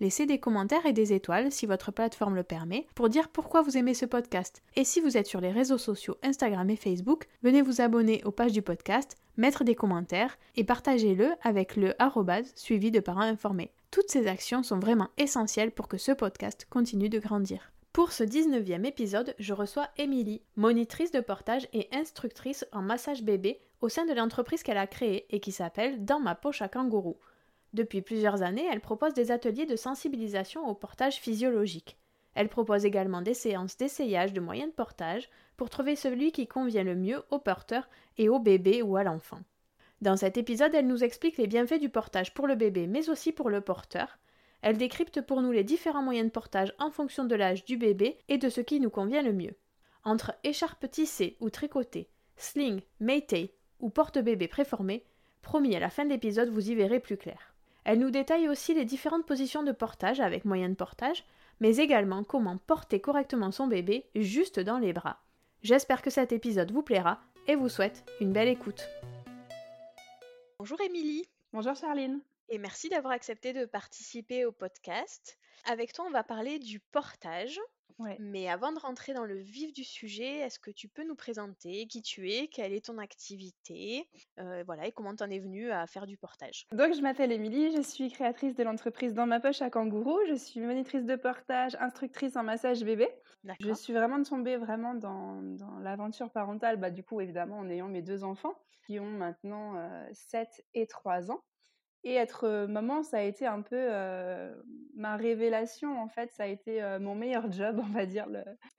Laissez des commentaires et des étoiles si votre plateforme le permet pour dire pourquoi vous aimez ce podcast. Et si vous êtes sur les réseaux sociaux Instagram et Facebook, venez vous abonner aux pages du podcast, mettre des commentaires et partagez-le avec le suivi de parents informés. Toutes ces actions sont vraiment essentielles pour que ce podcast continue de grandir. Pour ce 19e épisode, je reçois Émilie, monitrice de portage et instructrice en massage bébé au sein de l'entreprise qu'elle a créée et qui s'appelle Dans ma poche à kangourou. Depuis plusieurs années, elle propose des ateliers de sensibilisation au portage physiologique. Elle propose également des séances d'essayage de moyens de portage pour trouver celui qui convient le mieux au porteur et au bébé ou à l'enfant. Dans cet épisode, elle nous explique les bienfaits du portage pour le bébé mais aussi pour le porteur. Elle décrypte pour nous les différents moyens de portage en fonction de l'âge du bébé et de ce qui nous convient le mieux. Entre écharpe tissée ou tricotée, sling, meitei ou porte-bébé préformé, promis à la fin de l'épisode vous y verrez plus clair. Elle nous détaille aussi les différentes positions de portage avec moyen de portage, mais également comment porter correctement son bébé juste dans les bras. J'espère que cet épisode vous plaira et vous souhaite une belle écoute. Bonjour Émilie. Bonjour Charline. Et merci d'avoir accepté de participer au podcast. Avec toi, on va parler du portage. Mais avant de rentrer dans le vif du sujet, est-ce que tu peux nous présenter qui tu es, quelle est ton activité, euh, voilà, et comment tu en es venue à faire du portage? Donc, je m'appelle Émilie, je suis créatrice de l'entreprise Dans ma poche à Kangourou. Je suis monitrice de portage, instructrice en massage bébé. Je suis vraiment tombée vraiment dans, l'aventure parentale, bah, du coup, évidemment, en ayant mes deux enfants qui ont maintenant 7 euh, et 3 ans. Et être maman, ça a été un peu ma révélation, en fait. Ça a été mon meilleur job, on va dire,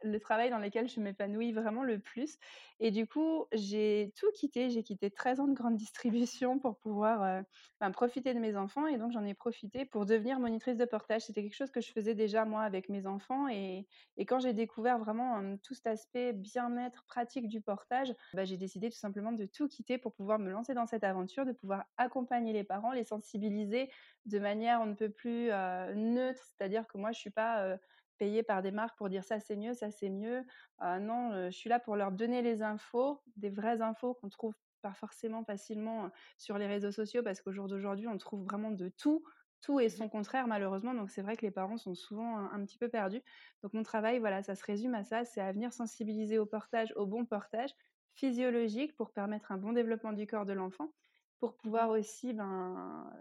le, travail dans lequel je m'épanouis vraiment le plus. Et du coup, j'ai tout quitté. J'ai quitté 13 ans de grande distribution pour pouvoir profiter de mes enfants. Et donc, j'en ai profité pour devenir monitrice de portage. C'était quelque chose que je faisais déjà, moi, avec mes enfants. Et, quand j'ai découvert vraiment tout cet aspect bien-être pratique du portage, bah, j'ai décidé tout simplement de tout quitter pour pouvoir me lancer dans cette aventure, de pouvoir accompagner les parents, les sensibiliser de manière on ne peut plus neutre. C'est-à-dire que moi, je suis pas payée par des marques pour dire ça c'est mieux, ça c'est mieux. non, je suis là pour leur donner les infos, des vraies infos qu'on trouve pas forcément facilement sur les réseaux sociaux parce qu'au jour d'aujourd'hui, on trouve vraiment de tout, tout et son contraire malheureusement. Donc c'est vrai que les parents sont souvent un, petit peu perdus. Donc mon travail, voilà, ça se résume à ça, c'est à venir sensibiliser au portage, au bon portage physiologique pour permettre un bon développement du corps de l'enfant pour pouvoir aussi ben,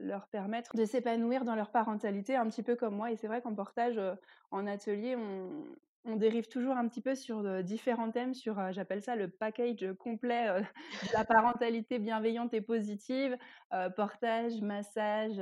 leur permettre de s'épanouir dans leur parentalité un petit peu comme moi. Et c'est vrai qu'en portage, en atelier, on, dérive toujours un petit peu sur différents thèmes, sur, j'appelle ça le package complet de la parentalité bienveillante et positive, portage, massage,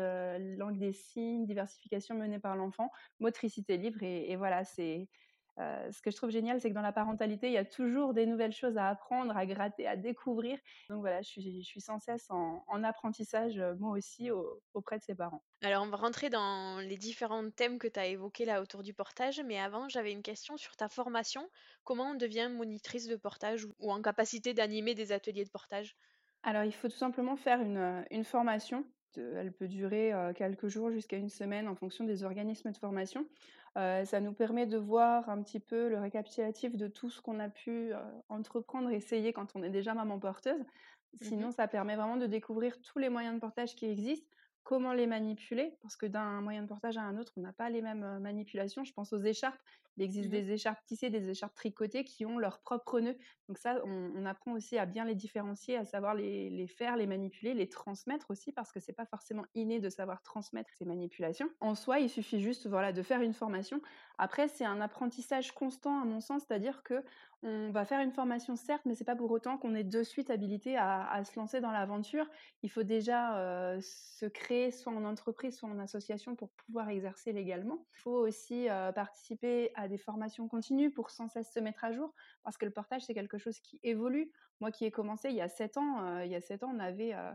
langue des signes, diversification menée par l'enfant, motricité libre et voilà, c'est ce que je trouve génial, c'est que dans la parentalité, il y a toujours des nouvelles choses à apprendre, à gratter, à découvrir. Donc voilà, je suis, sans cesse en, apprentissage, moi aussi, auprès de ses parents. Alors, on va rentrer dans les différents thèmes que tu as évoqués là autour du portage, mais avant, j'avais une question sur ta formation. Comment on devient monitrice de portage ou en capacité d'animer des ateliers de portage? Alors, il faut tout simplement faire une formation elle peut durer quelques jours jusqu'à une semaine en fonction des organismes de formation. Ça nous permet de voir un petit peu le récapitulatif de tout ce qu'on a pu entreprendre, essayer quand on est déjà maman porteuse. Mmh Sinon, ça permet vraiment de découvrir tous les moyens de portage qui existent, comment les manipuler, parce que d'un moyen de portage à un autre, on n'a pas les mêmes manipulations. Je pense aux écharpes. Il existe mmh des écharpes tissées, des écharpes tricotées qui ont leur propre nœud. Donc ça, on, apprend aussi à bien les différencier, à savoir les, faire, les manipuler, les transmettre aussi, parce que c'est pas forcément inné de savoir transmettre ces manipulations. En soi, il suffit juste voilà, de faire une formation. Après, c'est un apprentissage constant à mon sens, c'est-à-dire que on va faire une formation certes, mais c'est pas pour autant qu'on est de suite habilité à, se lancer dans l'aventure. Il faut déjà se créer soit en entreprise, soit en association pour pouvoir exercer légalement. Il faut aussi participer à des formations continues pour sans cesse se mettre à jour, parce que le portage, c'est quelque chose qui évolue. Moi qui ai commencé il y a sept ans, euh, il y a sept ans, on avait euh,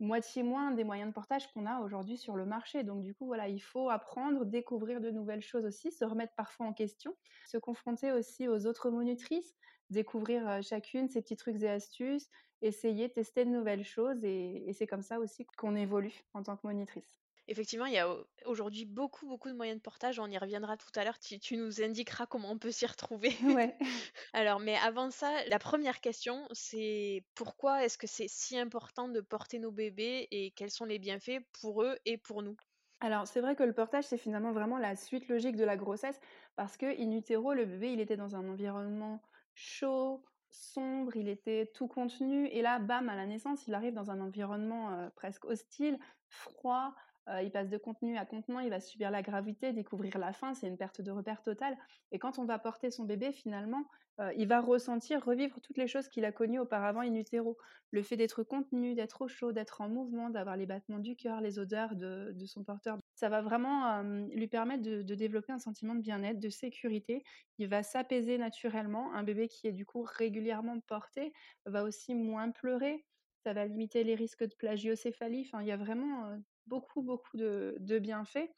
moitié moins des moyens de portage qu'on a aujourd'hui sur le marché. Donc du coup, voilà, il faut apprendre, découvrir de nouvelles choses aussi, se remettre parfois en question, se confronter aussi aux autres monitrices, découvrir euh, chacune ses petits trucs et astuces, essayer, tester de nouvelles choses et c'est comme ça aussi qu'on évolue en tant que monitrice. Effectivement, il y a aujourd'hui beaucoup, beaucoup de moyens de portage. On y reviendra tout à l'heure. Tu, nous indiqueras comment on peut s'y retrouver. Ouais. Alors, mais avant ça, la première question, c'est pourquoi est-ce que c'est si important de porter nos bébés et quels sont les bienfaits pour eux et pour nous? Alors, c'est vrai que le portage, c'est finalement vraiment la suite logique de la grossesse parce que in utero, le bébé, il était dans un environnement chaud, sombre, il était tout contenu. Et là, bam, à la naissance, il arrive dans un environnement euh, presque hostile, froid, euh, il passe de contenu à contenant, il va subir la gravité, découvrir la faim, c'est une perte de repère totale. Et quand on va porter son bébé, finalement, euh, il va ressentir, revivre toutes les choses qu'il a connues auparavant in utero. Le fait d'être contenu, d'être au chaud, d'être en mouvement, d'avoir les battements du cœur, les odeurs de, son porteur. Ça va vraiment euh, lui permettre de, de, développer un sentiment de bien-être, de sécurité. Il va s'apaiser naturellement. Un bébé qui est du coup régulièrement porté va aussi moins pleurer. Ça va limiter les risques de plagiocéphalie. Enfin, il y a vraiment beaucoup, beaucoup de, bienfaits.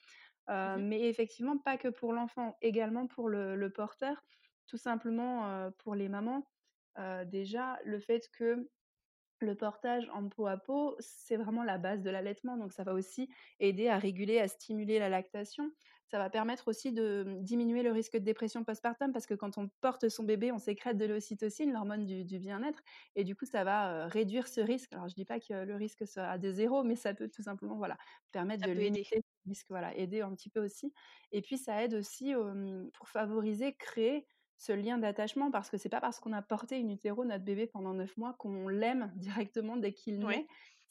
Mmh mais effectivement, pas que pour l'enfant, également pour le, porteur, tout simplement pour les mamans. déjà, le fait que le portage en peau à peau, c'est vraiment la base de l'allaitement. Donc, ça va aussi aider à réguler, à stimuler la lactation. Ça va permettre aussi de mmh, diminuer le risque de dépression postpartum parce que quand on porte son bébé, on sécrète de l'ocytocine, l'hormone du, bien-être. Et du coup, ça va réduire ce risque. Alors, je ne dis pas que le risque sera de zéro, mais ça peut tout simplement voilà, permettre de limiter risque, voilà, aider un petit peu aussi. Et puis, ça aide aussi pour favoriser, créer ce lien d'attachement parce que c'est pas parce qu'on a porté une utéro notre bébé pendant neuf mois qu'on l'aime directement dès qu'il naît.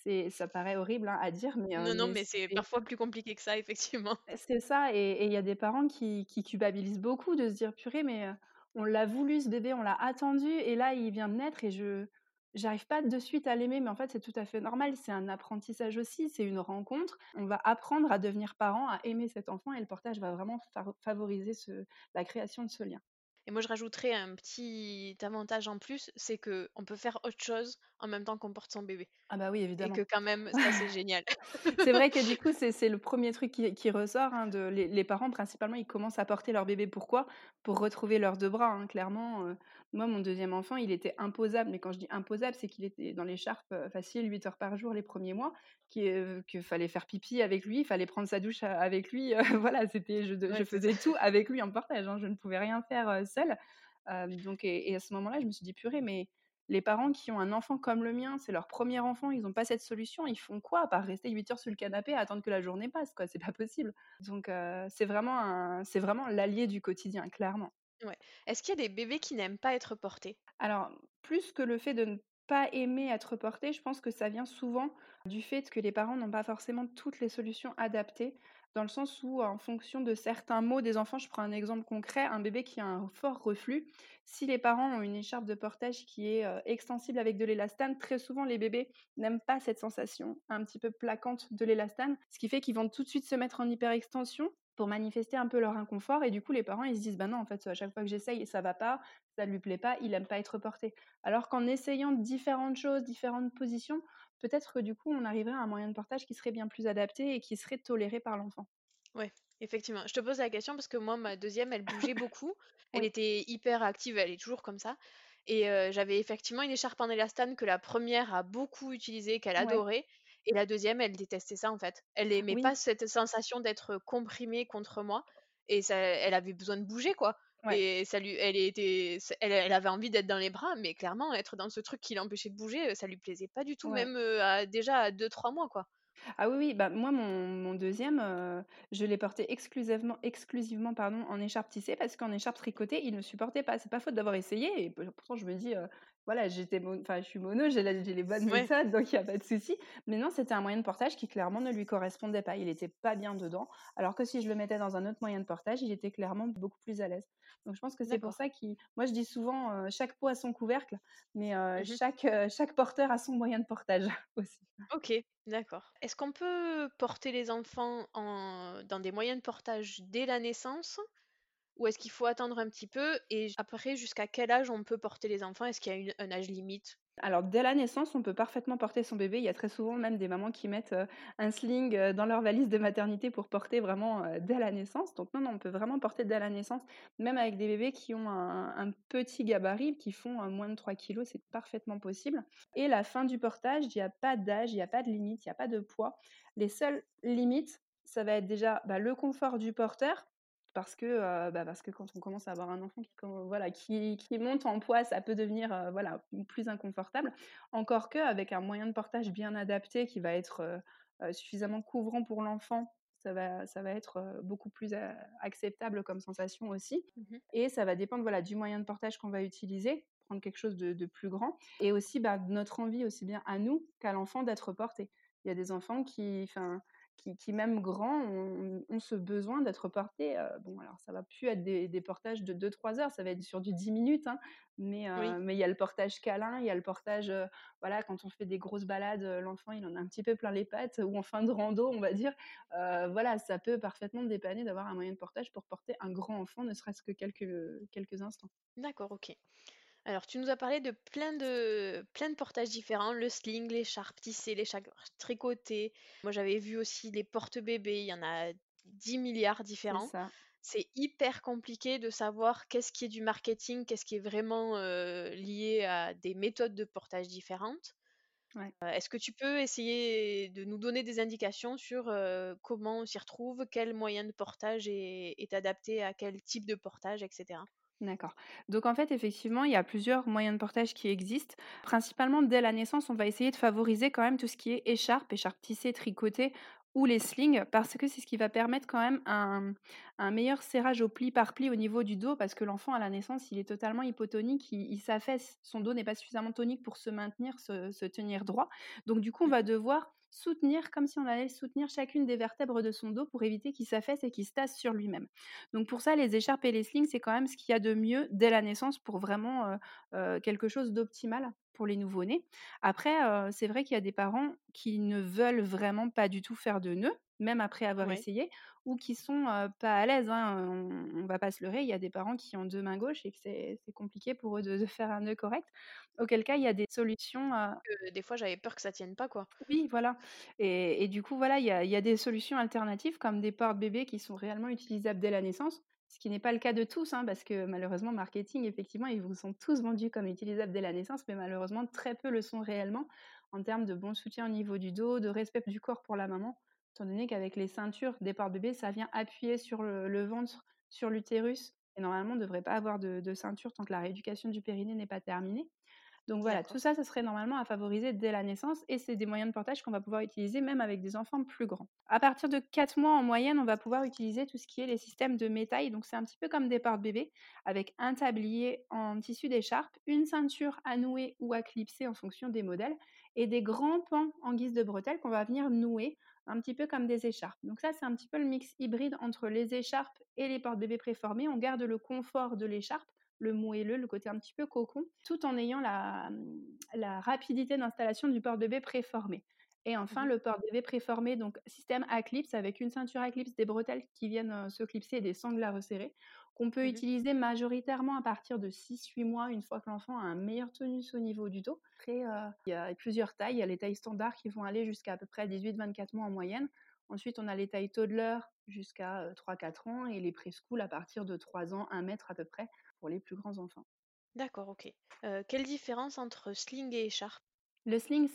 C'est, ça paraît horrible hein, à dire, mais non, non, mais c'est parfois plus compliqué que ça, effectivement. C'est ça, et il y a des parents qui, qui, culpabilisent beaucoup de se dire purée, mais on l'a voulu ce bébé, on l'a attendu, et là il vient de naître et je j'arrive pas de suite à l'aimer, mais en fait c'est tout à fait normal. C'est un apprentissage aussi, c'est une rencontre. On va apprendre à devenir parent, à aimer cet enfant, et le portage va vraiment favoriser ce, la création de ce lien. Et moi, je rajouterais un petit avantage en plus, c'est que on peut faire autre chose en même temps qu'on porte son bébé. Ah bah oui, évidemment. Et que quand même, ça c'est génial. c'est vrai que du coup, c'est le premier truc qui, ressort. Hein, de, les, parents, principalement, ils commencent à porter leur bébé. Pourquoi? Pour retrouver leurs deux bras, hein, clairement. Euh. moi, mon deuxième enfant, il était imposable. Mais quand je dis imposable, c'est qu'il était dans l'écharpe euh, facile 8 heures par jour les premiers mois, qu'il euh, fallait faire pipi avec lui, il fallait prendre sa douche avec lui. voilà, c'était je, je faisais tout avec lui en portage. Hein, je ne pouvais rien faire seule. donc, et, et, à ce moment-là, je me suis dit, purée, mais les parents qui ont un enfant comme le mien, c'est leur premier enfant, ils n'ont pas cette solution, ils font quoi à part rester 8 heures sur le canapé à attendre que la journée passe quoi, c'est pas possible. Donc c'est vraiment c'est vraiment l'allié du quotidien clairement. Ouais. Est-ce qu'il y a des bébés qui n'aiment pas être portés? Alors, plus que le fait de ne pas aimer être porté, je pense que ça vient souvent du fait que les parents n'ont pas forcément toutes les solutions adaptées dans le sens où, en fonction de certains mots des enfants, je prends un exemple concret, un bébé qui a un fort reflux, si les parents ont une écharpe de portage qui est extensible avec de l'élastane, très souvent les bébés n'aiment pas cette sensation un petit peu plaquante de l'élastane, ce qui fait qu'ils vont tout de suite se mettre en hyperextension pour manifester un peu leur inconfort et du coup les parents ils se disent bah non en fait à chaque fois que j'essaye ça va pas ça lui plaît pas il aime pas être porté. Alors qu'en essayant différentes choses différentes positions peut-être que du coup on arriverait à un moyen de portage qui serait bien plus adapté et qui serait toléré par l'enfant. Ouais effectivement. Je te pose la question parce que moi ma deuxième elle bougeait beaucoup. Elle était hyper active elle est toujours comme ça et j'avais effectivement une écharpe en élastane que la première a beaucoup utilisée qu'elle adorait et la deuxième, elle détestait ça en fait. Elle aimait pas cette sensation d'être comprimée contre moi et ça, elle avait besoin de bouger quoi. Et ça lui, elle était, elle, avait envie d'être dans les bras, mais clairement être dans ce truc qui l'empêchait de bouger, ça lui plaisait pas du tout, même déjà à 2-3 mois quoi. Ah oui, oui, bah, moi, mon, mon deuxième, je l'ai porté exclusivement, exclusivement pardon, en écharpe tissée parce qu'en écharpe tricotée, il ne supportait pas. C'est pas faute d'avoir essayé et pourtant je me dis, voilà, j'étais, enfin, je suis mono, j'ai les bonnes méthodes, donc il n'y a pas de souci. Mais non, c'était un moyen de portage qui clairement ne lui correspondait pas. Il n'était pas bien dedans. Alors que si je le mettais dans un autre moyen de portage, il était clairement beaucoup plus à l'aise. Donc je pense que c'est pour ça qu'il, moi je dis souvent, chaque pot a son couvercle, mais mmh chaque, chaque porteur a son moyen de portage aussi. Ok, d'accord. Est-ce qu'on peut porter les enfants en... dans des moyens de portage dès la naissance? Ou est-ce qu'il faut attendre un petit peu Et après, jusqu'à quel âge on peut porter les enfants? Est-ce qu'il y a un âge limite? Alors, dès la naissance, on peut parfaitement porter son bébé. Il y a très souvent même des mamans qui mettent un sling dans leur valise de maternité pour porter vraiment dès la naissance. Donc, non, non, on peut vraiment porter dès la naissance, même avec des bébés qui ont un, petit gabarit, qui font moins de 3 kilos, c'est parfaitement possible. Et la fin du portage, il n'y a pas d'âge, il n'y a pas de limite, il n'y a pas de poids. Les seules limites, ça va être déjà bah, le confort du porteur, parce que, bah, parce que quand on commence à avoir un enfant qui, voilà, qui, qui monte en poids, ça peut devenir voilà, plus inconfortable. Encore qu'avec un moyen de portage bien adapté qui va être suffisamment couvrant pour l'enfant, ça va, ça va être beaucoup plus acceptable comme sensation aussi. Mmh Et ça va dépendre voilà, du moyen de portage qu'on va utiliser, prendre quelque chose de, de plus grand. Et aussi bah, notre envie, aussi bien à nous qu'à l'enfant, d'être porté. Il y a des enfants qui, qui, même grands, ont, ce besoin d'être portés. Euh, bon, alors ça va plus être des, portages de 2-3 heures, ça va être sur du 10 minutes, hein, mais euh, mais il y a le portage câlin, il y a le portage, euh, voilà, quand on fait des grosses balades, l'enfant il en a un petit peu plein les pattes, ou en fin de rando, on va dire. voilà, ça peut parfaitement dépanner d'avoir un moyen de portage pour porter un grand enfant, ne serait-ce que quelques, quelques instants. D'accord, ok. Alors, tu nous as parlé de plein de, plein de portages différents, le sling, l'écharpe tissée, l'écharpe tricotée. Moi, j'avais vu aussi les porte-bébés, il y en a 10 milliards différents. C'est hyper compliqué de savoir qu'est-ce qui est du marketing, qu'est-ce qui est vraiment lié à des méthodes de portage différentes. Est-ce que tu peux essayer de nous donner des indications sur comment on s'y retrouve, quel moyen de portage est adapté à quel type de portage, etc. D'accord. Donc en fait, effectivement, il y a plusieurs moyens de portage qui existent. Principalement, dès la naissance, on va essayer de favoriser quand même tout ce qui est écharpe, écharpe tissée, tricotée ou les slings, parce que c'est ce qui va permettre quand même un, meilleur serrage au pli par pli au niveau du dos, parce que l'enfant à la naissance, il est totalement hypotonique, il, s'affaisse, son dos n'est pas suffisamment tonique pour se maintenir, se, se tenir droit. Donc du coup, on va devoir soutenir comme si on allait soutenir chacune des vertèbres de son dos pour éviter qu'il s'affaisse et qu'il se tasse sur lui-même. Donc pour ça, les écharpes et les slings, c'est quand même ce qu'il y a de mieux dès la naissance pour vraiment quelque chose d'optimal pour les nouveau-nés. Après, c'est vrai qu'il y a des parents qui ne veulent vraiment pas du tout faire de nœuds, même après avoir essayé, ou qui sont pas à l'aise. Hein, on, ne va pas se leurrer. Il y a des parents qui ont deux mains gauches et que c'est compliqué pour eux de, faire un nœud correct. Auquel cas, il y a des solutions. des fois, j'avais peur que ça tienne pas, quoi. Oui, voilà. Et, du coup, voilà, il y a, y a, des solutions alternatives comme des portes-bébés qui sont réellement utilisables dès la naissance. Ce qui n'est pas le cas de tous, hein, parce que malheureusement, marketing, effectivement, ils vous sont tous vendus comme utilisables dès la naissance, mais malheureusement, très peu le sont réellement en termes de bon soutien au niveau du dos, de respect du corps pour la maman étant donné qu'avec les ceintures des porte-bébés, ça vient appuyer sur le, ventre, sur l'utérus, et normalement, on ne devrait pas avoir de, ceinture tant que la rééducation du périnée n'est pas terminée. Donc voilà, tout ça, ça serait normalement à favoriser dès la naissance et c'est des moyens de portage qu'on va pouvoir utiliser même avec des enfants plus grands. À partir de 4 mois en moyenne, on va pouvoir utiliser tout ce qui est les systèmes de métail. Donc c'est un petit peu comme des portes-bébés avec un tablier en tissu d'écharpe, une ceinture à nouer ou à clipser en fonction des modèles et des grands pans en guise de bretelles qu'on va venir nouer un petit peu comme des écharpes. Donc ça, c'est un petit peu le mix hybride entre les écharpes et les portes-bébés préformés. On garde le confort de l'écharpe le moelleux, le côté un petit peu cocon, tout en ayant la, la rapidité d'installation du porte-bébé préformé. Et enfin, mmh le porte-bébé préformé, donc système à clips avec une ceinture à clips, des bretelles qui viennent se clipser et des sangles à resserrer, qu'on peut mmh utiliser majoritairement à partir de 6-8 mois, une fois que l'enfant a un meilleur tonus au niveau du dos. Après, il y a plusieurs tailles. Il y a les tailles standards qui vont aller jusqu'à à peu près 18-24 mois en moyenne. Ensuite, on a les tailles toddler jusqu'à 3-4 ans et les preschool à partir de 3 ans, 1 mètre à peu près pour les plus grands enfants. D'accord, ok. quelle différence entre sling et écharpe? Le sling,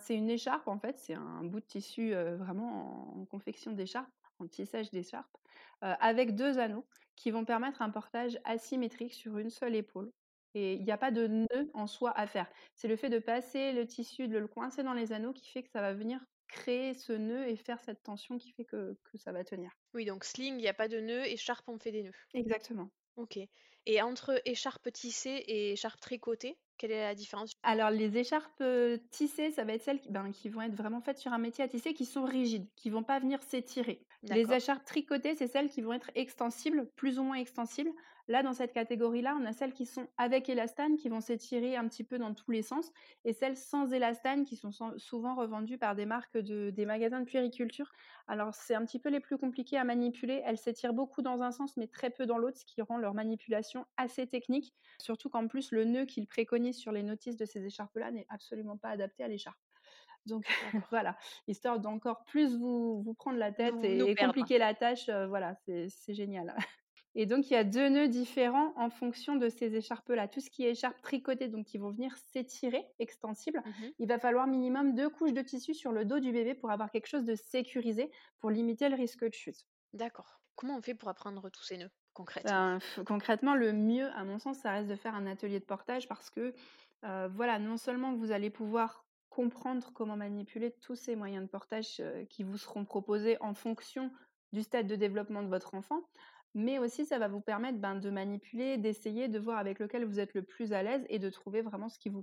c'est une écharpe en fait, c'est un bout de tissu vraiment en, confection d'écharpe, en tissage d'écharpe, avec deux anneaux qui vont permettre un portage asymétrique sur une seule épaule. Et il n'y a pas de nœud en soi à faire. C'est le fait de passer le tissu, de le coincer dans les anneaux qui fait que ça va venir créer ce nœud et faire cette tension qui fait que, que ça va tenir. Oui, donc sling, il n'y a pas de nœud, écharpe, on fait des nœuds. Exactement. Ok. Et entre écharpe tissée et écharpe tricotée, quelle est la différence? Alors, les écharpes tissées, ça va être celles qui, ben, qui vont être vraiment faites sur un métier à tisser, qui sont rigides, qui vont pas venir s'étirer. Les écharpes tricotées, c'est celles qui vont être extensibles, plus ou moins extensibles. Là, dans cette catégorie-là, on a celles qui sont avec élastane, qui vont s'étirer un petit peu dans tous les sens, et celles sans élastane, qui sont souvent revendues par des marques de des magasins de puériculture. Alors, c'est un petit peu les plus compliqués à manipuler. Elles s'étirent beaucoup dans un sens, mais très peu dans l'autre, ce qui rend leur manipulation assez technique. Surtout qu'en plus, le nœud qu'ils préconisent sur les notices de ces écharpes-là n'est absolument pas adapté à l'écharpe. Donc voilà, histoire d'encore plus vous, vous prendre la tête et, compliquer la tâche, voilà, c'est génial. Et donc, il y a deux nœuds différents en fonction de ces écharpes-là. Tout ce qui est écharpe tricotée, donc qui vont venir s'étirer, extensible, mmh il va falloir minimum deux couches de tissu sur le dos du bébé pour avoir quelque chose de sécurisé, pour limiter le risque de chute. D'accord. Comment on fait pour apprendre tous ces nœuds concrètement? Ben, Concrètement, le mieux, à mon sens, ça reste de faire un atelier de portage parce que, voilà, non seulement vous allez pouvoir comprendre comment manipuler tous ces moyens de portage qui vous seront proposés en fonction du stade de développement de votre enfant, mais aussi ça va vous permettre ben, de manipuler, d'essayer, de voir avec lequel vous êtes le plus à l'aise et de trouver vraiment ce qui vous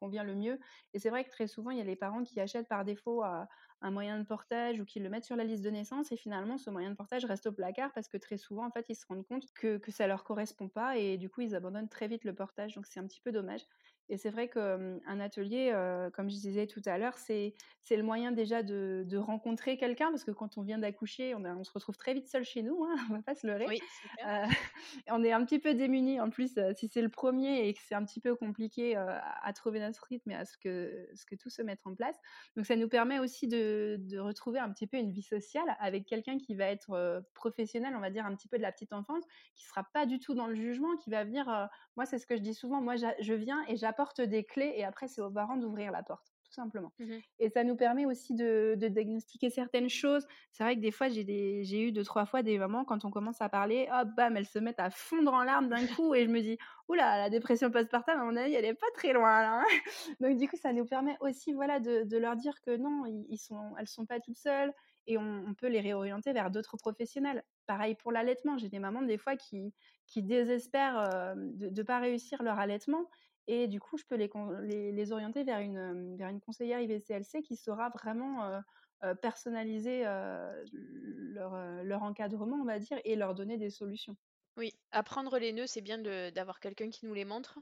convient le mieux. Et c'est vrai que très souvent, il y a les parents qui achètent par défaut un moyen de portage ou qui le mettent sur la liste de naissance et finalement, ce moyen de portage reste au placard parce que très souvent, en fait, ils se rendent compte que, que ça leur correspond pas et du coup, ils abandonnent très vite le portage. Donc, c'est un petit peu dommage. Et c'est vrai qu'un atelier, comme je disais tout à l'heure, c'est le moyen déjà de, rencontrer quelqu'un, parce que quand on vient d'accoucher, on, on, se retrouve très vite seul chez nous, hein, on va pas se leurrer. Oui, on est un petit peu démunis en plus si c'est le premier et que c'est un petit peu compliqué à trouver notre rythme et à ce que, ce que tout se mette en place. Donc ça nous permet aussi de, de retrouver un petit peu une vie sociale avec quelqu'un qui va être professionnel, on va dire un petit peu de la petite enfance, qui sera pas du tout dans le jugement, qui va venir, moi c'est ce que je dis souvent, moi je viens et j'apporte porte des clés et après c'est aux parents d'ouvrir la porte tout simplement. Mmh et ça nous permet aussi de, diagnostiquer certaines choses. C'est vrai que des fois, j'ai eu deux, trois fois des moments quand on commence à parler, hop, bam, elles se mettent à fondre en larmes d'un coup et je me dis, oula, la dépression postpartum, à mon avis, elle est pas très loin là. Hein. Donc du coup, ça nous permet aussi voilà, de, leur dire que non, ils sont, elles sont pas toutes seules et on, peut les réorienter vers d'autres professionnels. Pareil pour l'allaitement, j'ai des mamans des fois qui, qui désespèrent de ne pas réussir leur allaitement et du coup, je peux les, les, orienter vers une, vers une conseillère IVCLC qui saura vraiment personnaliser leur, leur, encadrement, on va dire, et leur donner des solutions. Oui, apprendre les nœuds, c'est bien d'avoir quelqu'un qui nous les montre.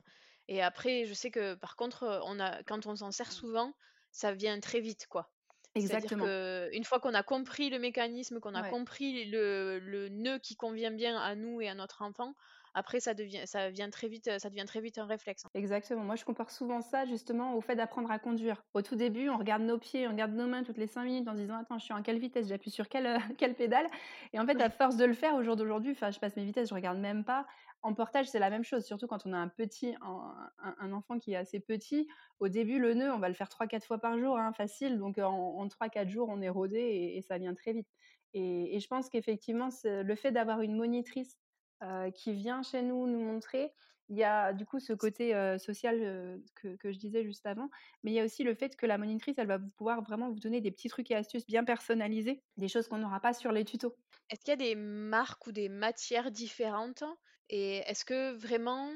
Et après, je sais que par contre, on a, quand on s'en sert souvent, ça vient très vite, quoi. Exactement. Que, une fois qu'on a compris le mécanisme, qu'on a compris le, le, nœud qui convient bien à nous et à notre enfant, après, ça devient, ça vient très vite, ça devient très vite un réflexe. Hein. Exactement. Moi, je compare souvent ça justement au fait d'apprendre à conduire. Au tout début, on regarde nos pieds, on regarde nos mains toutes les cinq minutes en se disant attends, je suis en quelle vitesse, j'appuie sur quelle, euh, quelle pédale. Et en fait, à force de le faire au jour d'aujourd'hui, enfin, je passe mes vitesses, je regarde même pas. En portage, c'est la même chose, surtout quand on a un petit, un, enfant qui est assez petit. Au début, le nœud, on va le faire 3-4 fois par jour, hein, facile. Donc en, en 3-4 jours, on est rodé et, ça vient très vite. Et, et je pense qu'effectivement, le fait d'avoir une monitrice qui vient chez nous nous montrer, il y a du coup ce côté social que, que, je disais juste avant, mais il y a aussi le fait que la monitrice, elle va pouvoir vraiment vous donner des petits trucs et astuces bien personnalisés, des choses qu'on n'aura pas sur les tutos. Est-ce qu'il y a des marques ou des matières différentes? Et est-ce que vraiment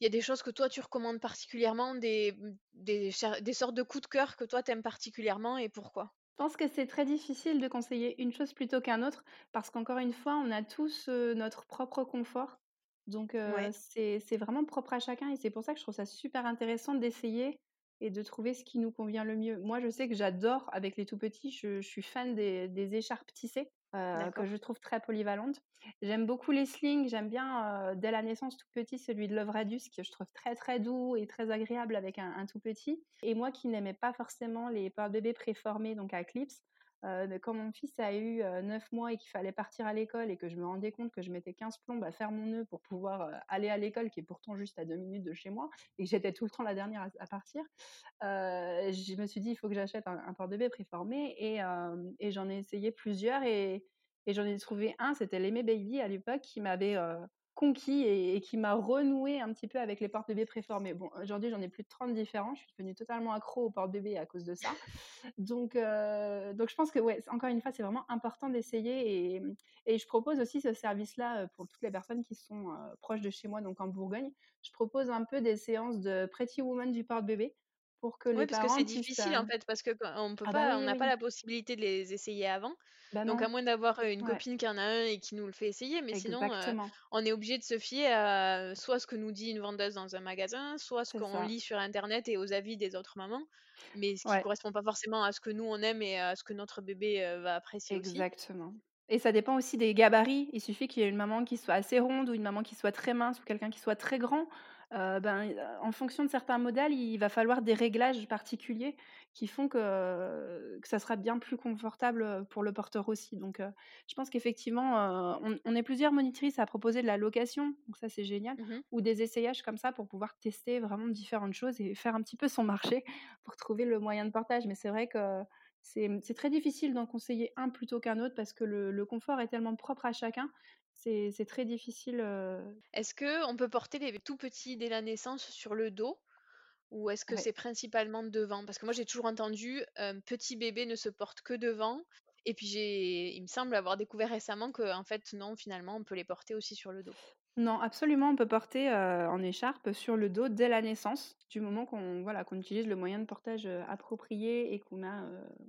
il y a des choses que toi tu recommandes particulièrement, des, des, des sortes de coups de cœur que toi t'aimes particulièrement et pourquoi? Je pense que c'est très difficile de conseiller une chose plutôt qu'un autre parce qu'encore une fois, on a tous notre propre confort. Donc, c'est vraiment propre à chacun et c'est pour ça que je trouve ça super intéressant d'essayer et de trouver ce qui nous convient le mieux. Moi, je sais que j'adore, avec les tout petits, je, suis fan des, des écharpes tissées. Que je trouve très polyvalentes. J'aime beaucoup les slings, j'aime bien dès la naissance tout petit celui de Love Radius que je trouve très très doux et très agréable avec un, un tout petit. Et moi qui n'aimais pas forcément les porte-bébés préformés, donc à clips, euh, quand mon fils a eu 9 mois et qu'il fallait partir à l'école et que je me rendais compte que je mettais 15 plombes à faire mon nœud pour pouvoir aller à l'école, qui est pourtant juste à 2 minutes de chez moi, et que j'étais tout le temps la dernière à, partir, je me suis dit, il faut que j'achète un, porte-bébé préformé, et, et j'en ai essayé plusieurs, et, et j'en ai trouvé un, c'était l'Aimé Baby à l'époque, qui m'avait conquis et, qui m'a renoué un petit peu avec les porte-bébés préformés. Bon, aujourd'hui, j'en ai plus de 30 différents. Je suis devenue totalement accro aux porte-bébés à cause de ça. Donc, euh, donc je pense que, ouais, encore une fois, c'est vraiment important d'essayer. Et, et, je propose aussi ce service-là euh, pour toutes les personnes qui sont euh, proches de chez moi, donc en Bourgogne. Je propose un peu des séances de Pretty Woman du porte-bébé pour que les oui, parce que c'est difficile en fait, parce que on peut ah bah pas, on n'a pas la possibilité de les essayer avant. Bah Donc à moins d'avoir une copine qui en a un et qui nous le fait essayer, mais sinon on est obligé de se fier à soit ce que nous dit une vendeuse dans un magasin, soit ce qu'on lit sur internet et aux avis des autres mamans, mais ce qui correspond pas forcément à ce que nous on aime et à ce que notre bébé va apprécier aussi. Exactement. Et ça dépend aussi des gabarits. Il suffit qu'il y ait une maman qui soit assez ronde ou une maman qui soit très mince ou quelqu'un qui soit très grand ben, en fonction de certains modèles, il va falloir des réglages particuliers qui font que, que ça sera bien plus confortable pour le porteur aussi. Donc, je pense qu'effectivement, on, est plusieurs monitrices à proposer de la location, donc ça c'est génial, mmh ou des essayages comme ça pour pouvoir tester vraiment différentes choses et faire un petit peu son marché pour trouver le moyen de portage. Mais c'est vrai que c'est très difficile d'en conseiller un plutôt qu'un autre parce que le, le, confort est tellement propre à chacun c'est très difficile. Est-ce qu'on peut porter les tout petits dès la naissance sur le dos ou est-ce que c'est principalement devant? Parce que moi j'ai toujours entendu un petit bébé ne se porte que devant. Et puis j'ai, il me semble avoir découvert récemment que en fait non, finalement on peut les porter aussi sur le dos. Non, absolument, on peut porter en écharpe sur le dos dès la naissance, du moment qu'on voilà, qu'on utilise le moyen de portage approprié et qu'on a,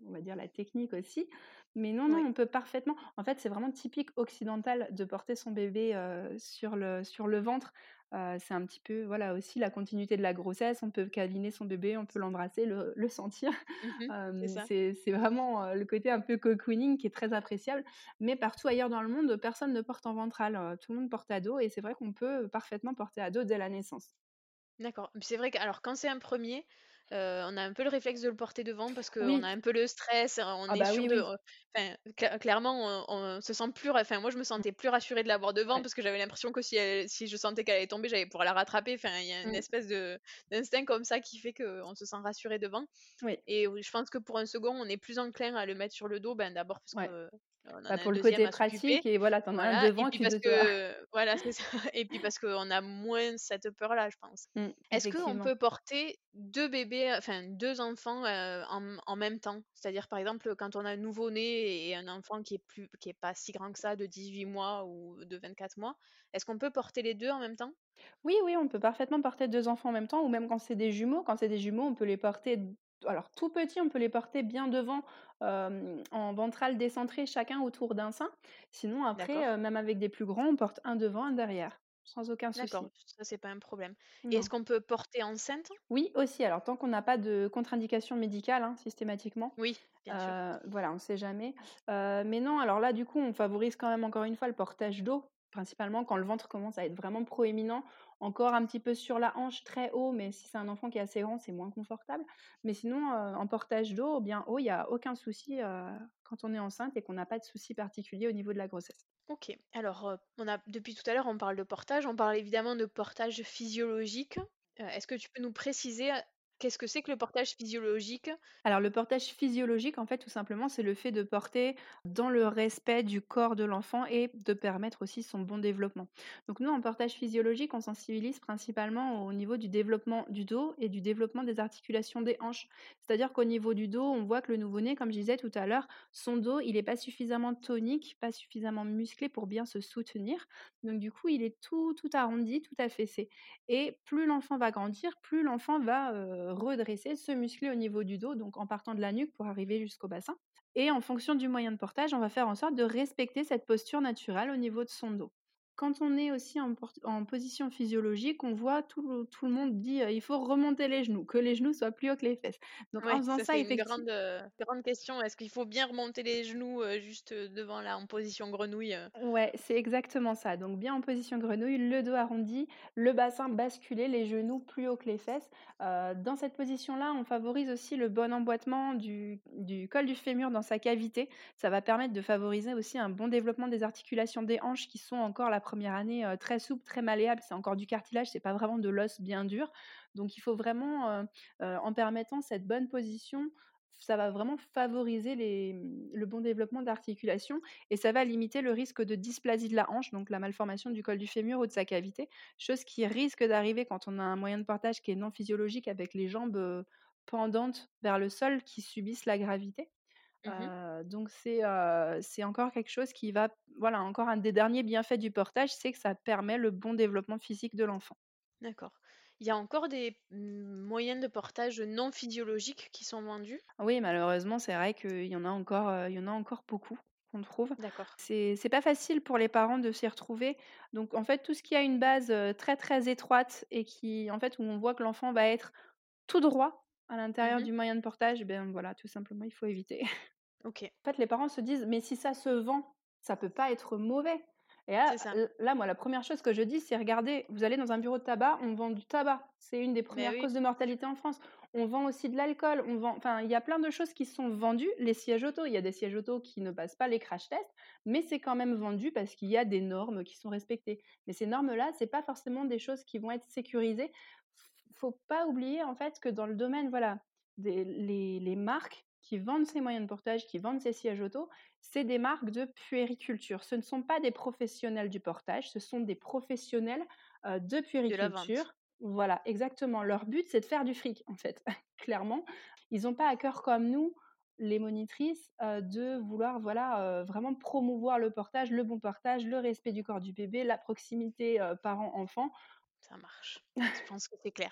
on va dire, la technique aussi. Mais non, non, on peut parfaitement. En fait, c'est vraiment typique occidental de porter son bébé sur, le, sur le ventre. C'est un petit peu, voilà, aussi la continuité de la grossesse. On peut câliner son bébé, on peut l'embrasser, le, sentir. Mmh c'est vraiment le côté un peu cocooning qui est très appréciable. Mais partout ailleurs dans le monde, personne ne porte en ventral. tout le monde porte à dos et c'est vrai qu'on peut parfaitement porter à dos dès la naissance. D'accord. C'est vrai que alors quand c'est un premier, on a un peu le réflexe de le porter devant parce qu'on a un peu le stress, on ah est bah sûr de enfin, clairement, on se sent plus enfin, moi, je me sentais plus rassurée de l'avoir devant parce que j'avais l'impression que si si je sentais qu'elle allait tomber, j'allais pouvoir la rattraper. Enfin, il y a une mmh. espèce d'instinct comme ça qui fait qu'on se sent rassuré devant Oui. et je pense que pour un second, on est plus enclin à le mettre sur le dos, ben, d'abord parce que bah, pour le côté pratique et voilà, t'en as un devant qui parce que voilà, c'est ça et puis parce qu'on a moins cette peur-là, je pense. Mmh, Est-ce qu'on peut porter deux bébés, enfin deux enfants, en en même temps? C'est-à-dire, par exemple, quand on a un nouveau-né et un enfant qui est plus qui est pas si grand que ça, de 18 mois ou de 24 mois, est-ce qu'on peut porter les deux en même temps? Oui, oui, on peut parfaitement porter deux enfants en même temps ou même quand c'est des jumeaux. Quand c'est des jumeaux, on peut les porter alors tout petit, on peut les porter bien devant en ventral décentré, chacun autour d'un sein. Sinon, après, même avec des plus grands, on porte un devant, un derrière, sans aucun souci. D'accord, ça c'est pas un problème. Et est-ce qu'on peut porter enceinte? Oui, aussi. Alors tant qu'on n'a pas de contre-indication médicale, hein, systématiquement. Oui, bien sûr. Voilà, on ne sait jamais. mais non, alors là, du coup, on favorise quand même encore une fois le portage d'eau, principalement quand le ventre commence à être vraiment proéminent encore un petit peu sur la hanche, très haut, mais si c'est un enfant qui est assez grand, c'est moins confortable. Mais sinon, euh, en portage d'eau, bien haut, il n'y a aucun souci euh, quand on est enceinte et qu'on n'a pas de souci particulier au niveau de la grossesse. Ok, alors euh, depuis tout à l'heure, on parle de portage, on parle évidemment de portage physiologique. Est-ce que tu peux nous préciser Qu'est-ce que c'est que le portage physiologique? Alors le portage physiologique, en fait, tout simplement, c'est le fait de porter dans le respect du corps de l'enfant et de permettre aussi son bon développement. Donc nous, en portage physiologique, on sensibilise principalement au niveau du développement du dos et du développement des articulations des hanches. C'est-à-dire qu'au niveau du dos, on voit que le nouveau-né, comme je disais tout à l'heure, son dos, il n'est pas suffisamment tonique, pas suffisamment musclé pour bien se soutenir. Donc du coup, il est tout, tout arrondi, tout affaissé. Et plus l'enfant va grandir, plus l'enfant va redresser, se muscler au niveau du dos, donc en partant de la nuque pour arriver jusqu'au bassin. Et en fonction du moyen de portage, on va faire en sorte de respecter cette posture naturelle au niveau de son dos quand on est aussi en, position physiologique, on voit tout le, tout le monde dit il faut remonter les genoux, que les genoux soient plus hauts que les fesses. Donc en faisant ça, ça c'est une grande, grande question. Est-ce qu'il faut bien remonter les genoux juste devant là en position grenouille Ouais, c'est exactement ça. Donc bien en position grenouille, le dos arrondi, le bassin basculé, les genoux plus hauts que les fesses. dans cette position-là, on favorise aussi le bon emboîtement du, du col du fémur dans sa cavité. Ça va permettre de favoriser aussi un bon développement des articulations des hanches qui sont encore la première année très souple, très malléable. C'est encore du cartilage, c'est pas vraiment de l'os bien dur. Donc il faut vraiment, en permettant cette bonne position, ça va vraiment favoriser mmh, le bon développement d'articulation et ça va limiter le risque de dysplasie de la hanche, donc la malformation du col du fémur ou de sa cavité, chose qui risque d'arriver quand on a un moyen de portage qui est non physiologique avec les jambes pendantes vers le sol qui subissent la gravité. Mmh donc c'est, c'est encore quelque chose qui va voilà, encore un des derniers bienfaits du portage, c'est que ça permet le bon développement physique de l'enfant. D'accord. Il y a encore des, mmh, moyens de portage non physiologiques qui sont vendus? Oui, malheureusement, c'est vrai qu'il y en a encore, il y en a encore beaucoup qu'on trouve. D'accord. C'est c'est pas facile pour les parents de s'y retrouver. Donc en fait, tout ce qui a une base, très, très étroite et qui en fait, où on voit que l'enfant va être tout droit à l'intérieur mmh du moyen de portage, ben voilà, tout simplement, il faut éviter. OK. En fait, les parents se disent: «Mais si ça se vend, ça peut pas être mauvais». Et là, là, moi, la première chose que je dis, c'est: «Regardez, vous allez dans un bureau de tabac, on vend du tabac. C'est une des premières causes de mortalité en France. On vend aussi de l'alcool, on vend enfin, il y a plein de choses qui sont vendues. Les sièges auto, il y a des sièges auto qui ne passent pas les crash tests, mais c'est quand même vendu parce qu'il y a des normes qui sont respectées. Mais ces normes-là, c'est pas forcément des choses qui vont être sécurisées. Faut pas oublier, en fait, que dans le domaine, voilà, des les les marques qui vendent ces moyens de portage, qui vendent ces sièges auto, c'est des marques de puériculture. Ce ne sont pas des professionnels du portage, ce sont des professionnels de puériculture. voilà, exactement. Leur but, c'est de faire du fric, en fait, clairement. Ils n'ont pas à cœur comme nous, les monitrices, de vouloir voilà, vraiment promouvoir le portage, le bon portage, le respect du corps du bébé, la proximité parent-enfant. Ça marche. Je pense que c'est clair.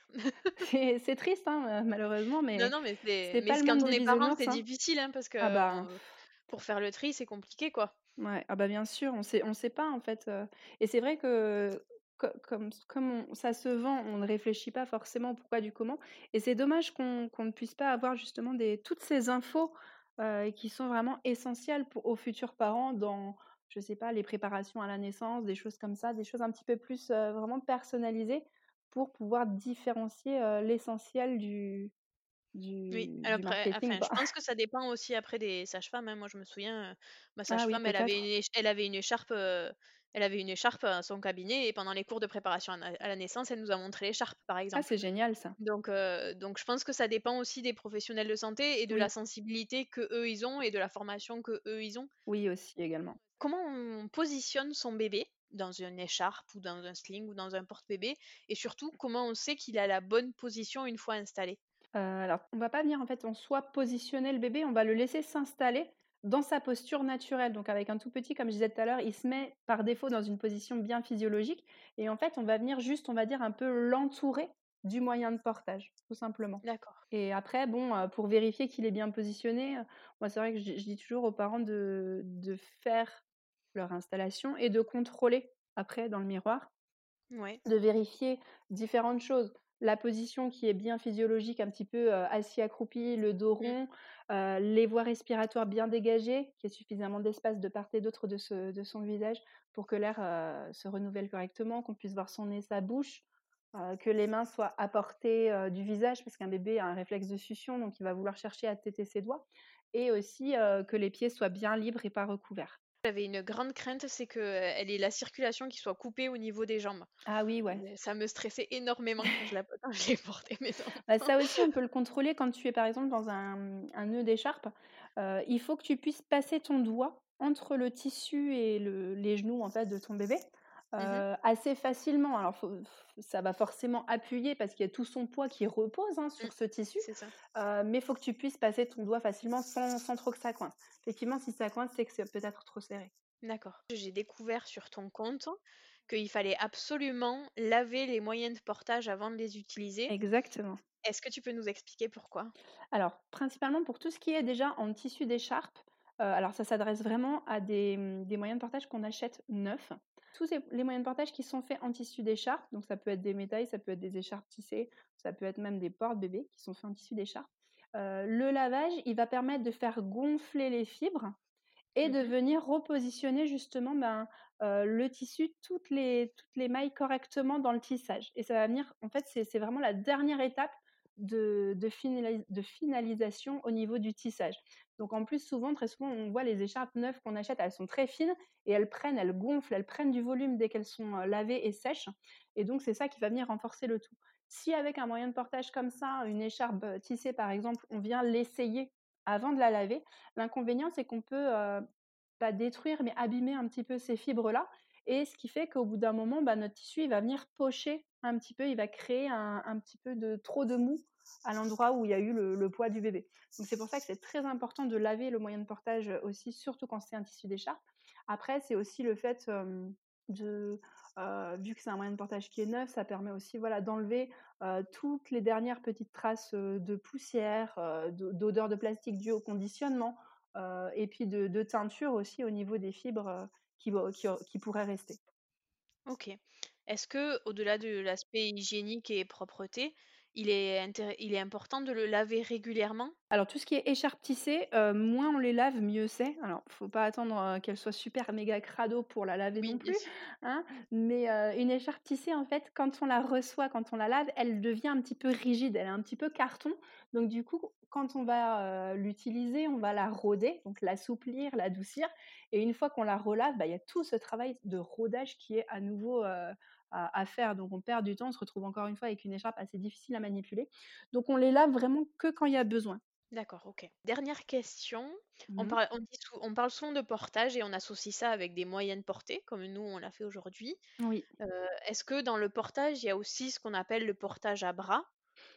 c'est triste, hein, malheureusement, mais Non, non, mais c'est mais quand on est parent, c'est hein. difficile, hein, parce que, ah bah, pour faire le tri, c'est compliqué, quoi. Ouais, ah bah, bien sûr, on sait on sait pas, en fait, et c'est vrai que comme comme ça se vend, on ne réfléchit pas forcément au pourquoi du comment et c'est dommage qu'on ne puisse pas avoir justement des toutes ces infos, qui sont vraiment essentielles pour aux futurs parents dans je sais pas, les préparations à la naissance, des choses comme ça, des choses un petit peu plus vraiment personnalisées pour pouvoir différencier l'essentiel du, du, oui, après, je pense que ça dépend aussi après des sages-femmes. Hein. Moi, je me souviens, ma ah sage-femme, elle, avait une, elle avait une écharpe, elle avait une écharpe à son cabinet et pendant les cours de préparation à, la naissance, elle nous a montré l'écharpe, par ah, exemple. Ah, c'est génial ça. Donc, donc, je pense que ça dépend aussi des professionnels de santé et de la sensibilité que eux ils ont et de la formation que eux ils ont. Oui, aussi également. Comment on positionne son bébé dans une écharpe ou dans un sling ou dans un porte-bébé et surtout comment on sait qu'il a la bonne position une fois installé? Euh, alors, on va pas venir en fait en soi positionner le bébé, on va le laisser s'installer dans sa posture naturelle. Donc avec un tout petit, comme je disais tout à l'heure, il se met par défaut dans une position bien physiologique. Et en fait, on va venir juste, on va dire, un peu l'entourer du moyen de portage, tout simplement. D'accord. Et après, bon, euh, pour vérifier qu'il est bien positionné, euh, moi c'est vrai que je, dis toujours aux parents de, de faire leur installation et de contrôler après dans le miroir, de vérifier différentes choses. La position qui est bien physiologique, un petit peu assis accroupi, le dos mmh. rond, les voies respiratoires bien dégagées, qu'il y ait suffisamment d'espace de part et d'autre de, de son visage pour que l'air se renouvelle correctement, qu'on puisse voir son nez, sa bouche, que les mains soient à portée du visage, parce qu'un bébé a un réflexe de succion, donc il va vouloir chercher à téter ses doigts, et aussi que les pieds soient bien libres et pas recouverts. J'avais une grande crainte, c'est qu'elle ait la circulation qui soit coupée au niveau des jambes. Ah oui, ouais. ça me stressait énormément quand je la l'ai portée mes bah, ça aussi, on peut le contrôler quand tu es par exemple dans un, un nœud d'écharpe. il faut que tu puisses passer ton doigt entre le tissu et le, les genoux en fait de ton bébé. Mmh assez facilement. Alors, ça va forcément appuyer parce qu'il y a tout son poids qui repose hein, sur mmh. ce tissu. mais il faut que tu puisses passer ton doigt facilement sans, sans, trop que ça coince. Effectivement, si ça coince, c'est que c'est peut-être trop serré. D'accord. J'ai découvert sur ton compte qu'il fallait absolument laver les moyens de portage avant de les utiliser. Exactement. Est-ce que tu peux nous expliquer pourquoi? Alors, principalement pour tout ce qui est déjà en tissu d'écharpe, alors ça s'adresse vraiment à des, des moyens de portage qu'on achète neufs tous les moyens de portage qui sont faits en tissu d'écharpe, donc ça peut être des médailles, ça peut être des écharpes tissées, ça peut être même des portes-bébés qui sont faits en tissu d'écharpe. Euh, le lavage, il va permettre de faire gonfler les fibres et de mmh venir repositionner justement ben, euh, le tissu, toutes les, toutes les mailles correctement dans le tissage. Et ça va venir, en fait, c'est vraiment la dernière étape de, finalisation au niveau du tissage. Donc en plus, souvent, très souvent, on voit les écharpes neuves qu'on achète, elles sont très fines et elles prennent, elles gonflent, elles prennent du volume dès qu'elles sont lavées et sèches. Et donc c'est ça qui va venir renforcer le tout. Si avec un moyen de portage comme ça, une écharpe tissée par exemple, on vient l'essayer avant de la laver, l'inconvénient c'est qu'on peut pas détruire mais abîmer un petit peu ces fibres-là. Et ce qui fait qu'au bout d'un moment, bah, notre tissu il va venir pocher un petit peu, il va créer un, petit peu de trop de mou à l'endroit où il y a eu le, poids du bébé. Donc c'est pour ça que c'est très important de laver le moyen de portage aussi, surtout quand c'est un tissu d'écharpe. Après, c'est aussi le fait de, vu que c'est un moyen de portage qui est neuf, ça permet aussi voilà d'enlever toutes les dernières petites traces de poussière, d'odeur de plastique due au conditionnement, et puis de, teinture aussi au niveau des fibres qui, qui, pourraient rester. Ok. Est-ce que, au-delà de l'aspect hygiénique et propreté, il est, il est important de le laver régulièrement? Alors tout ce qui est écharpe tissée, euh, moins on les lave, mieux c'est. Alors faut pas attendre euh, qu'elle soit super méga crado pour la laver non plus. Hein mais euh, une écharpe tissée, en fait, quand on la reçoit, quand on la lave, elle devient un petit peu rigide, elle est un petit peu carton. Donc du coup, quand on va l'utiliser, on va la rôder, donc l'assouplir, l'adoucir. Et une fois qu'on la relave, bah, il y a tout ce travail de rodage qui est à nouveau à, faire. Donc on perd du temps, on se retrouve encore une fois avec une écharpe assez difficile à manipuler. Donc on les lave vraiment que quand il y a besoin. D'accord, ok. Dernière question. On, mmh parle, on, parle souvent de portage et on associe ça avec des moyennes portées, comme nous on l'a fait aujourd'hui. Oui. Est-ce que dans le portage, il y a aussi ce qu'on appelle le portage à bras,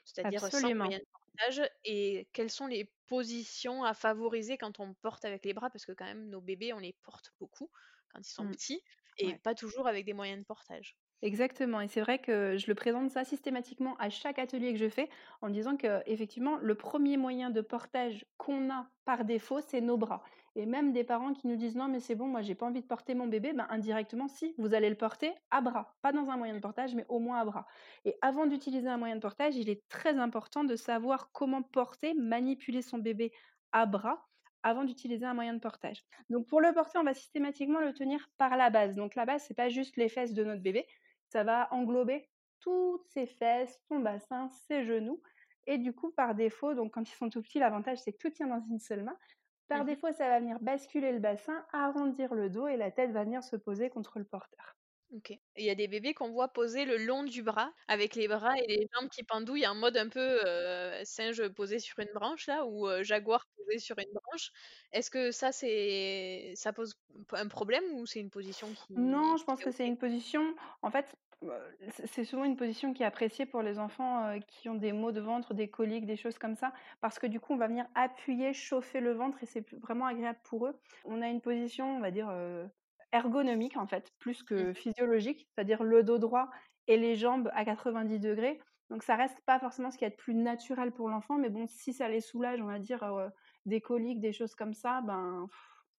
c'est-à-dire sans moyenne portage Et quelles sont les positions à favoriser quand on porte avec les bras? Parce que quand même, nos bébés, on les porte beaucoup quand ils sont mmh. petits et pas toujours avec des moyens de portage. Exactement et c'est vrai que je le présente ça systématiquement à chaque atelier que je fais en disant que effectivement le premier moyen de portage qu'on a par défaut, c'est nos bras et même des parents qui nous disent: «Non mais c'est bon, moi j'ai pas envie de porter mon bébé», ben, indirectement si, vous allez le porter à bras, pas dans un moyen de portage mais au moins à bras et avant d'utiliser un moyen de portage, il est très important de savoir comment porter, manipuler son bébé à bras avant d'utiliser un moyen de portage. Donc pour le porter, on va systématiquement le tenir par la base. Donc la base, c'est pas juste les fesses de notre bébé, ça va englober toutes ses fesses, son bassin, ses genoux. Et du coup, par défaut, donc quand ils sont tout petits, l'avantage c'est que tout tient dans une seule main. Par mmh défaut, ça va venir basculer le bassin, arrondir le dos et la tête va venir se poser contre le porteur. Ok. Il y a des bébés qu'on voit poser le long du bras, avec les bras et les jambes qui pendouillent, en mode un peu singe posé sur une branche, là, ou jaguar posé sur une branche. Est-ce que ça, c'est ça pose un problème ou c'est une position qui. Non, je pense que c'est une position. En fait, c'est souvent une position qui est appréciée pour les enfants qui ont des maux de ventre, des coliques, des choses comme ça, parce que du coup, on va venir appuyer, chauffer le ventre et c'est vraiment agréable pour eux. On a une position, on va dire, ergonomique en fait, plus que mmh physiologique, c'est-à-dire le dos droit et les jambes à 90 degrés. Donc ça reste pas forcément ce qui est plus naturel pour l'enfant, mais bon, si ça les soulage, on va dire des coliques, des choses comme ça, ben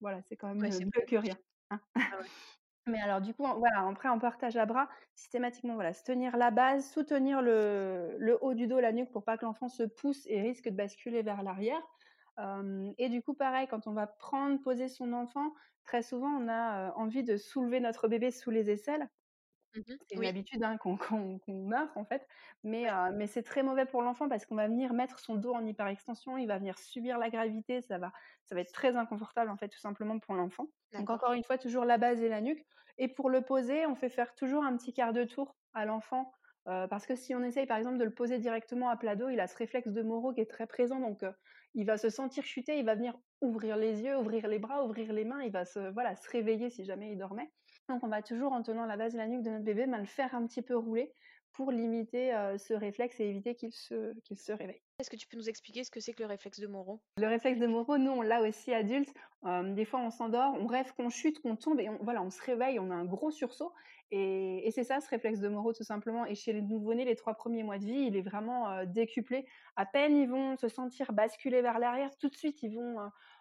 voilà, c'est quand même mieux que rien. Hein. Ah mais alors du coup, voilà, après en partage à bras, systématiquement, voilà, se tenir la base, soutenir le, le haut du dos, la nuque pour pas que l'enfant se pousse et risque de basculer vers l'arrière et du coup, pareil, quand on va prendre, poser son enfant, très souvent, on a envie de soulever notre bébé sous les aisselles. Mmh c'est une habitude hein, qu'on a en fait, mais, mais c'est très mauvais pour l'enfant parce qu'on va venir mettre son dos en hyperextension, il va venir subir la gravité, ça va, ça va être très inconfortable en fait tout simplement pour l'enfant. Donc encore une fois, toujours la base et la nuque. Et pour le poser, on fait faire toujours un petit quart de tour à l'enfant parce que si on essaye par exemple de le poser directement à plat dos, il a ce réflexe de Moro qui est très présent, donc il va se sentir chuter, il va venir ouvrir les yeux, ouvrir les bras, ouvrir les mains, il va se, voilà, se réveiller si jamais il dormait. Donc on va toujours, en tenant la base de la nuque de notre bébé, ben, le faire un petit peu rouler pour limiter ce réflexe et éviter qu'il se, qu'il se réveille. Est-ce que tu peux nous expliquer ce que c'est que le réflexe de Moreau? Le réflexe de Moreau, nous, on l'a aussi adulte. des fois, on s'endort, on rêve qu'on chute, qu'on tombe et on, voilà, on se réveille, on a un gros sursaut. Et, c'est ça, ce réflexe de Moreau, tout simplement. Et chez les nouveau-nés, les trois premiers mois de vie, il est vraiment décuplé. À peine ils vont se sentir basculer vers l'arrière, tout de suite, ils vont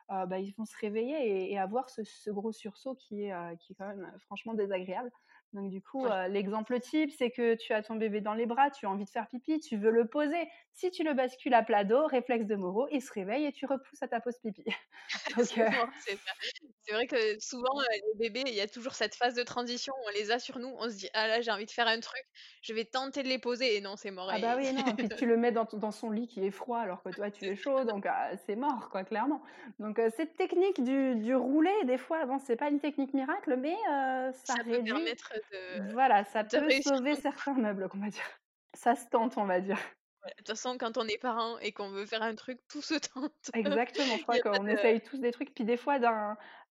bah, ils vont se réveiller et, avoir ce, gros sursaut qui est, qui est quand même franchement désagréable. Donc du coup, l'exemple type, c'est que tu as ton bébé dans les bras, tu as envie de faire pipi, tu veux le poser. Si tu le bascules à plat dos, réflexe de Moreau, il se réveille et tu repousses à ta pause pipi. c'est vrai que souvent, les bébés, il y a toujours cette phase de transition, on les a sur nous, on se dit ah là j'ai envie de faire un truc, je vais tenter de les poser et non c'est mort. Ah bah oui non, puis tu le mets dans, dans, son lit qui est froid alors que toi tu es chaud, donc ah, c'est mort quoi clairement. Donc cette technique du, du rouler, des fois, bon c'est pas une technique miracle, mais ça, ça réduit. Voilà, ça peut sauver certains meubles, on va dire. Ça se tente, on va dire. de toute façon, quand on est parent et qu'on veut faire un truc, tout se tente. Exactement, je crois qu'on essaye tous des trucs. Puis des fois,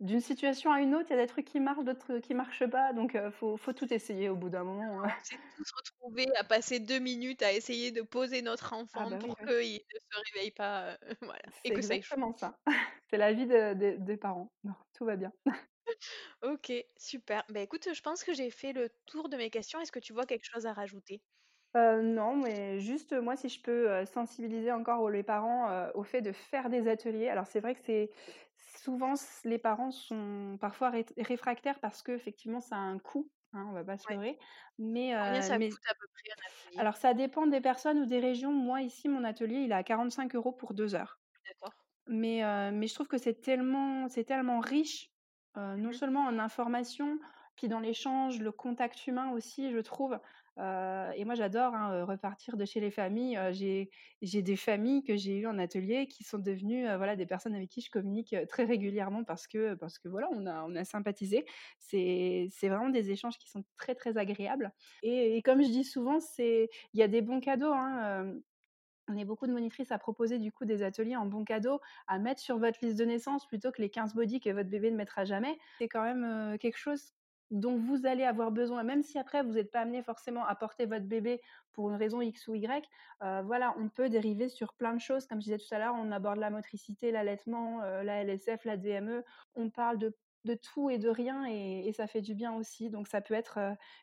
d'une situation à une autre, il y a des trucs qui marchent, d'autres qui marchent pas. Donc, il faut, tout essayer au bout d'un moment. Hein. C'est tous retrouver à passer deux minutes à essayer de poser notre ah enfant bah pour qu'il ne se réveille pas. voilà. Et que ça exactement ça. C'est la vie des parents. tout va bien. Ok, super. Bah, écoute, je pense que j'ai fait le tour de mes questions. Est-ce que tu vois quelque chose à rajouter? non, mais juste, moi, si je peux, sensibiliser encore les parents, au fait de faire des ateliers. Alors c'est vrai que c'est souvent les parents sont parfois réfractaires parce qu'effectivement ça a un coût, hein, on va pas se leurrer. Mais, ça coûte à peu près un atelier? alors ça dépend des personnes ou des régions. Moi ici, mon atelier, il est à 45 euros pour deux heures. D'accord. Mais, mais je trouve que c'est tellement c'est tellement riche non mmh seulement en information, puis dans l'échange, le contact humain aussi, je trouve. et moi, j'adore hein, repartir de chez les familles. j'ai, des familles que j'ai eues en atelier qui sont devenues voilà, des personnes avec qui je communique très régulièrement parce que, parce que voilà, on a, on a sympathisé. C'est, vraiment des échanges qui sont très, très agréables. Et, comme je dis souvent, il y a des bons cadeaux. Hein, on est beaucoup de monitrices à proposer du coup des ateliers en bon cadeau à mettre sur votre liste de naissance plutôt que les 15 body que votre bébé ne mettra jamais. C'est quand même quelque chose dont vous allez avoir besoin, même si après vous n'êtes pas amené forcément à porter votre bébé pour une raison X ou Y. voilà, on peut dériver sur plein de choses. Comme je disais tout à l'heure, on aborde la motricité, l'allaitement, la LSF, la DME. On parle de, tout et de rien et, ça fait du bien aussi. Donc ça peut être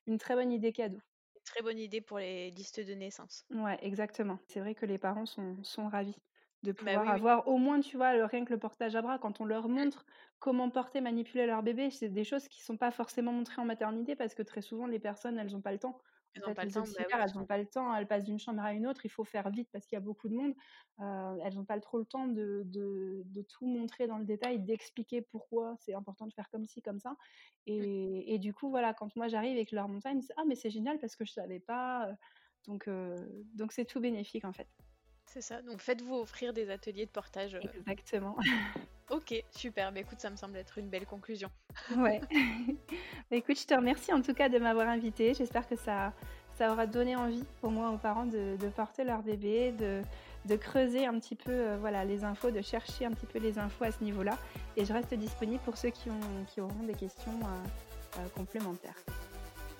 une très bonne idée cadeau très bonne idée pour les listes de naissance. Ouais, exactement. C'est vrai que les parents sont, sont ravis de bah pouvoir avoir au moins, tu vois, rien que le portage à bras, quand on leur montre comment porter, manipuler leur bébé, c'est des choses qui sont pas forcément montrées en maternité parce que très souvent, les personnes, elles n'ont pas le temps. Elles n'ont pas, le temps, bah elles pas le temps, elles passent d'une chambre à une autre, il faut faire vite parce qu'il y a beaucoup de monde. elles n'ont pas trop le temps de, de, de, tout montrer dans le détail, d'expliquer pourquoi c'est important de faire comme ci, comme ça. Mmh. Et, et du coup, voilà, quand moi j'arrive et que leur montagne, Ah, mais c'est génial parce que je savais pas. Donc, donc c'est tout bénéfique en fait. C'est ça, donc faites-vous offrir des ateliers de portage. Exactement. ok, super, bah, écoute, ça me semble être une belle conclusion. ouais. Bah, écoute, je te remercie en tout cas de m'avoir invité. J'espère que ça, ça aura donné envie pour moi aux parents de, porter leur bébé, de, de, creuser un petit peu voilà, les infos, de chercher un petit peu les infos à ce niveau-là. Et je reste disponible pour ceux qui, ont, qui auront des questions complémentaires.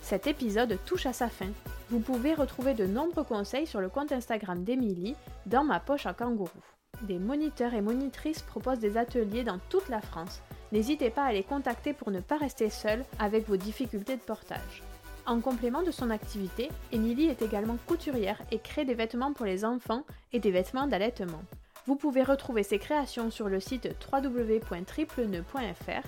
Cet épisode touche à sa fin. Vous pouvez retrouver de nombreux conseils sur le compte Instagram d'Emilie dans ma poche à kangourou. Des moniteurs et monitrices proposent des ateliers dans toute la France. N'hésitez pas à les contacter pour ne pas rester seul avec vos difficultés de portage. En complément de son activité, Émilie est également couturière et crée des vêtements pour les enfants et des vêtements d'allaitement. Vous pouvez retrouver ses créations sur le site www.tripleneu.fr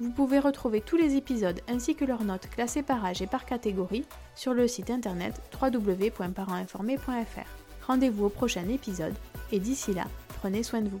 Vous pouvez retrouver tous les épisodes ainsi que leurs notes classées par âge et par catégorie sur le site internet www.parentinformé.fr. Rendez-vous au prochain épisode et d'ici là, prenez soin de vous.